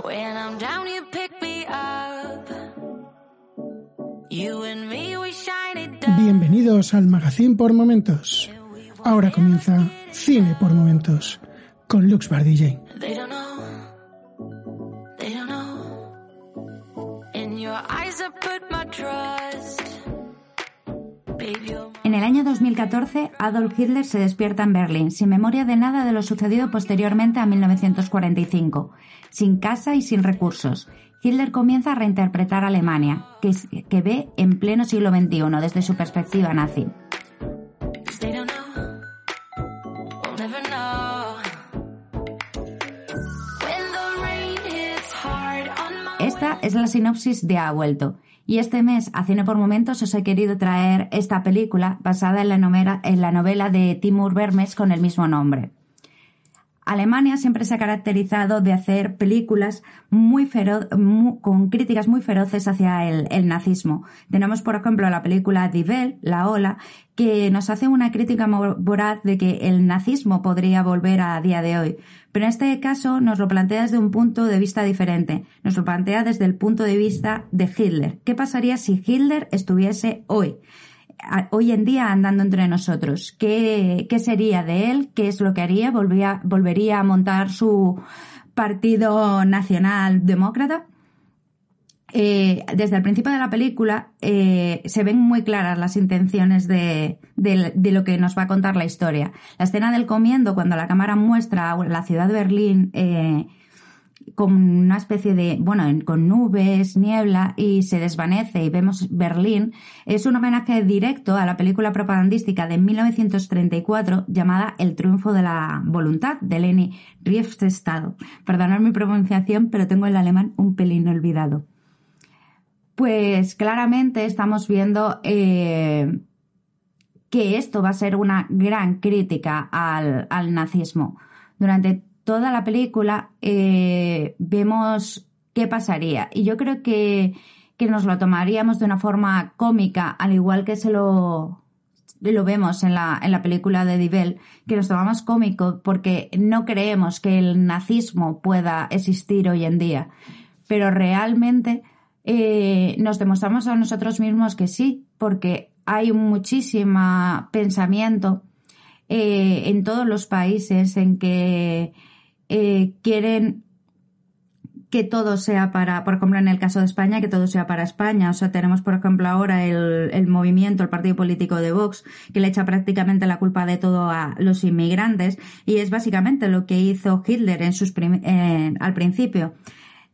When I'm down, you pick me up. You and me, we shine it down. Bienvenidos al Magazine por Momentos. Ahora comienza Cine por Momentos con Lux DJ. They don't know. They don't know. In your eyes, I put my trust. En el año 2014, Adolf Hitler se despierta en Berlín, sin memoria de nada de lo sucedido posteriormente a 1945, sin casa y sin recursos. Hitler comienza a reinterpretar Alemania, que ve en pleno siglo XXI desde su perspectiva nazi. Es la sinopsis de Ha vuelto. Y este mes, a Cine por Momentos, os he querido traer esta película basada en la novela, en la novela de Timur Vermes con el mismo nombre. Alemania siempre se ha caracterizado de hacer películas muy fero- mu- con críticas muy feroces hacia el, nazismo. Tenemos, por ejemplo, la película Die Welt, La Ola, que nos hace una crítica voraz de que el nazismo podría volver a día de hoy. Pero en este caso nos lo plantea desde un punto de vista diferente. Nos lo plantea desde el punto de vista de Hitler. ¿Qué pasaría si Hitler estuviese hoy? Hoy en día andando entre nosotros. ¿Qué, qué sería de él? ¿Qué es lo que haría? ¿Volvería, volvería a montar su partido nacional demócrata? Eh, desde el principio de la película eh, se ven muy claras las intenciones de, de- de lo que nos va a contar la historia. La escena del comiendo, cuando la cámara muestra la ciudad de Berlín eh, con una especie de, bueno, en- con nubes, niebla y se desvanece y vemos Berlín, es un homenaje directo a la película propagandística de 1934 llamada El triunfo de la voluntad de Leni Riefenstahl. Perdonad mi pronunciación, pero tengo el alemán un pelín olvidado. Pues claramente estamos viendo eh, que esto va a ser una gran crítica al, al nazismo. Durante toda la película eh, vemos qué pasaría. Y yo creo que, que nos lo tomaríamos de una forma cómica, al igual que se lo, lo vemos en la, en la película de Divel, que nos tomamos cómico porque no creemos que el nazismo pueda existir hoy en día. Pero realmente eh, nos demostramos a nosotros mismos que sí, porque hay muchísimo pensamiento eh, en todos los países en que eh, quieren que todo sea para, por ejemplo, en el caso de España, que todo sea para España. O sea, tenemos, por ejemplo, ahora el, movimiento, el partido político de Vox, que le echa prácticamente la culpa de todo a los inmigrantes, y es básicamente lo que hizo Hitler en sus al principio.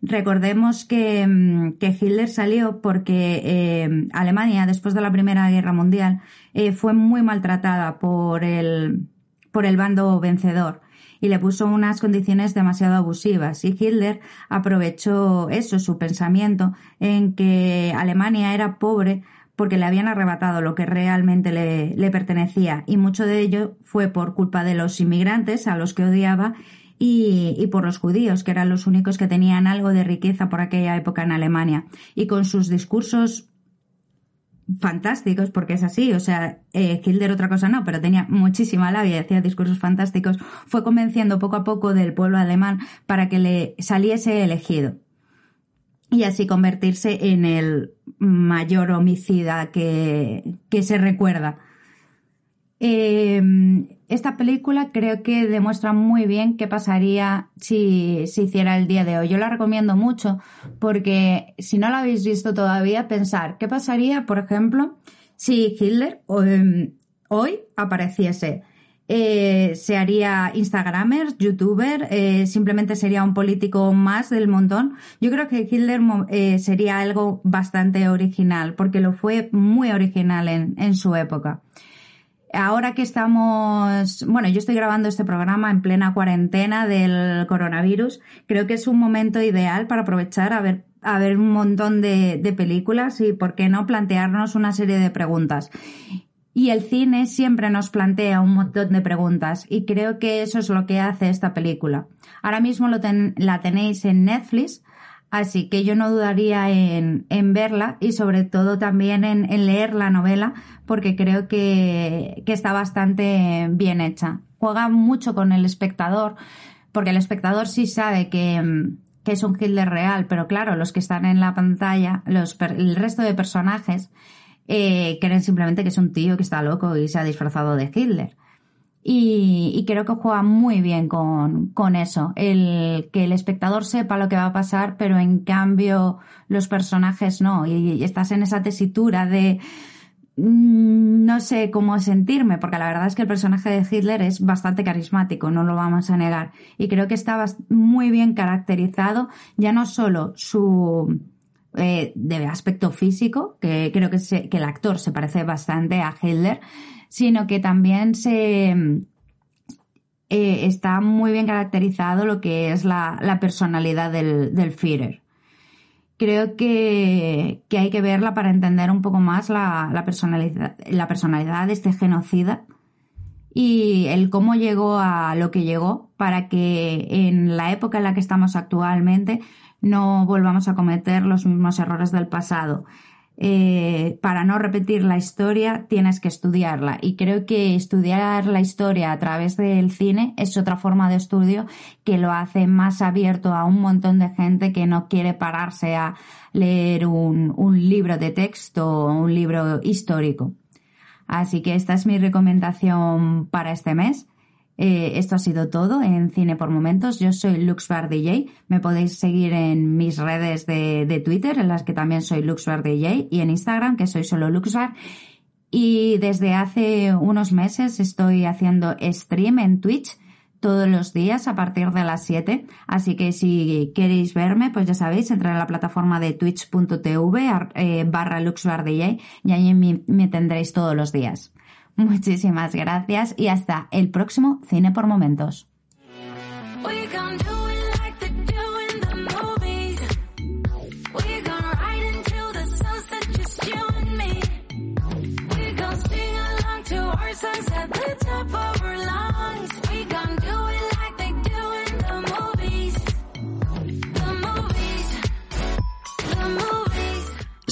Recordemos que, mm, que Hitler salió porque eh, Alemania, después de la Primera Guerra Mundial, eh, fue muy maltratada por el, por el bando vencedor y le puso unas condiciones demasiado abusivas. Y Hitler aprovechó eso, su pensamiento, en que Alemania era pobre porque le habían arrebatado lo que realmente le, le pertenecía. Y mucho de ello fue por culpa de los inmigrantes a los que odiaba y, y por los judíos, que eran los únicos que tenían algo de riqueza por aquella época en Alemania. Y con sus discursos fantásticos, porque es así, o sea, eh, Hitler otra cosa no, pero tenía muchísima labia y hacía discursos fantásticos, fue convenciendo poco a poco del pueblo alemán para que le saliese elegido y así convertirse en el mayor homicida que, que se recuerda. Eh, esta película creo que demuestra muy bien qué pasaría si se hiciera el día de hoy. Yo la recomiendo mucho porque si no la habéis visto todavía, pensar qué pasaría, por ejemplo, si Hitler eh, hoy apareciese. Eh, se haría Instagramer, youtuber, eh, simplemente sería un político más del montón. Yo creo que Hitler eh, sería algo bastante original, porque lo fue muy original en su época. Ahora que estamos, bueno, yo estoy grabando este programa en plena cuarentena del coronavirus, creo que es un momento ideal para aprovechar a ver, a ver un montón de, películas y, ¿por qué no, plantearnos una serie de preguntas. Y el cine siempre nos plantea un montón de preguntas y creo que eso es lo que hace esta película. Ahora mismo la tenéis en Netflix, así que yo no dudaría en, en verla y sobre todo también en, leer la novela porque creo que, que está bastante bien hecha. Juega mucho con el espectador porque el espectador sí sabe que, que es un Hitler real, pero claro, los que están en la pantalla, los, el resto de personajes, eh, creen simplemente que es un tío que está loco y se ha disfrazado de Hitler. Y, creo que juega muy bien con, con, eso, el que el espectador sepa lo que va a pasar, pero en cambio los personajes no, y estás en esa tesitura de Mm, no sé cómo sentirme, porque la verdad es que el personaje de Hitler es bastante carismático, no lo vamos a negar. Y creo que está muy bien caracterizado, ya no solo su eh, de aspecto físico, que creo que, que el actor se parece bastante a Hitler, sino que también se eh, está muy bien caracterizado lo que es la, la personalidad del, del Führer. Creo que, hay que verla para entender un poco más la, personalidad, la personalidad de este genocida y el cómo llegó a lo que llegó para que en la época en la que estamos actualmente no volvamos a cometer los mismos errores del pasado. Eh, para no repetir la historia tienes que estudiarla y creo que estudiar la historia a través del cine es otra forma de estudio que lo hace más abierto a un montón de gente que no quiere pararse a leer un, un libro de texto o un libro histórico. Así que esta es mi recomendación para este mes. Eh, esto ha sido todo en Cine por Momentos. Yo soy LuxBar DJ. Me podéis seguir en mis redes de, Twitter, en las que también soy LuxBar DJ, y en Instagram, que soy solo LuxBar. Y desde hace unos meses estoy haciendo stream en Twitch todos los días a partir de las 7. Así que si queréis verme, pues ya sabéis, entrar a la plataforma de twitch.tv eh, barra LuxBarDJ y ahí me tendréis todos los días. Muchísimas gracias y hasta el próximo Cine por Momentos.